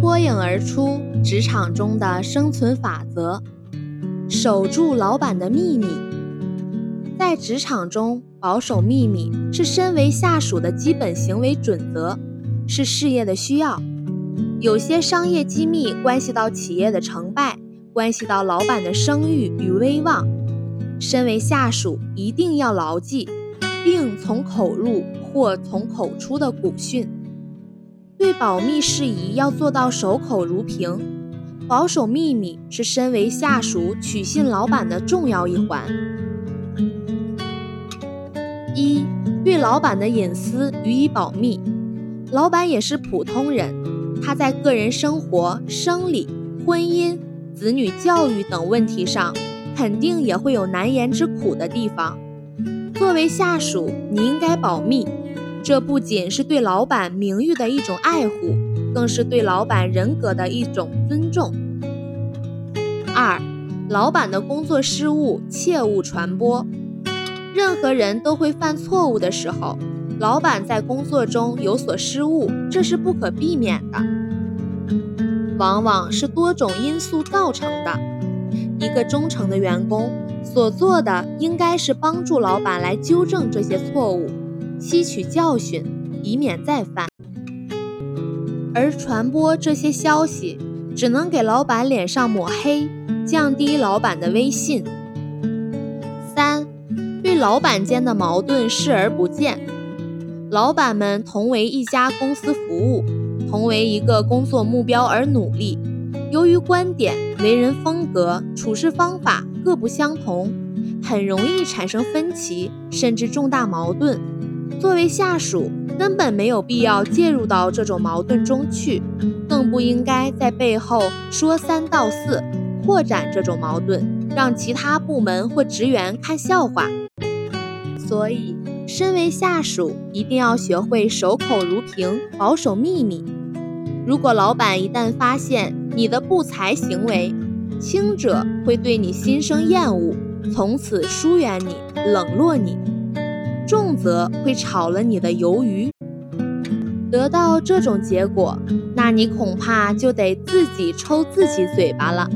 脱颖而出职场中的生存法则：守住老板的秘密。在职场中，保守秘密是身为下属的基本行为准则，是事业的需要。有些商业机密关系到企业的成败，关系到老板的声誉与威望。身为下属，一定要牢记，并从口入或从口出的古训。对保密事宜要做到守口如瓶。保守秘密是身为下属取信老板的重要一环。一，对老板的隐私予以保密。老板也是普通人，他在个人生活、生理、婚姻、子女教育等问题上，肯定也会有难言之苦的地方。作为下属，你应该保密。这不仅是对老板名誉的一种爱护，更是对老板人格的一种尊重。二，老板的工作失误切勿传播。任何人都会犯错误的时候，老板在工作中有所失误，这是不可避免的，往往是多种因素造成的。一个忠诚的员工所做的，应该是帮助老板来纠正这些错误。吸取教训，以免再犯。而传播这些消息，只能给老板脸上抹黑，降低老板的威信。三，对老板间的矛盾视而不见。老板们同为一家公司服务，同为一个工作目标而努力，由于观点、为人风格、处事方法各不相同，很容易产生分歧，甚至重大矛盾。作为下属，根本没有必要介入到这种矛盾中去，更不应该在背后说三道四，扩展这种矛盾，让其他部门或职员看笑话。所以，身为下属，一定要学会守口如瓶，保守秘密。如果老板一旦发现你的不才行为，轻者会对你心生厌恶，从此疏远你，冷落你。重则会炒了你的鱿鱼，得到这种结果，那你恐怕就得自己抽自己嘴巴了。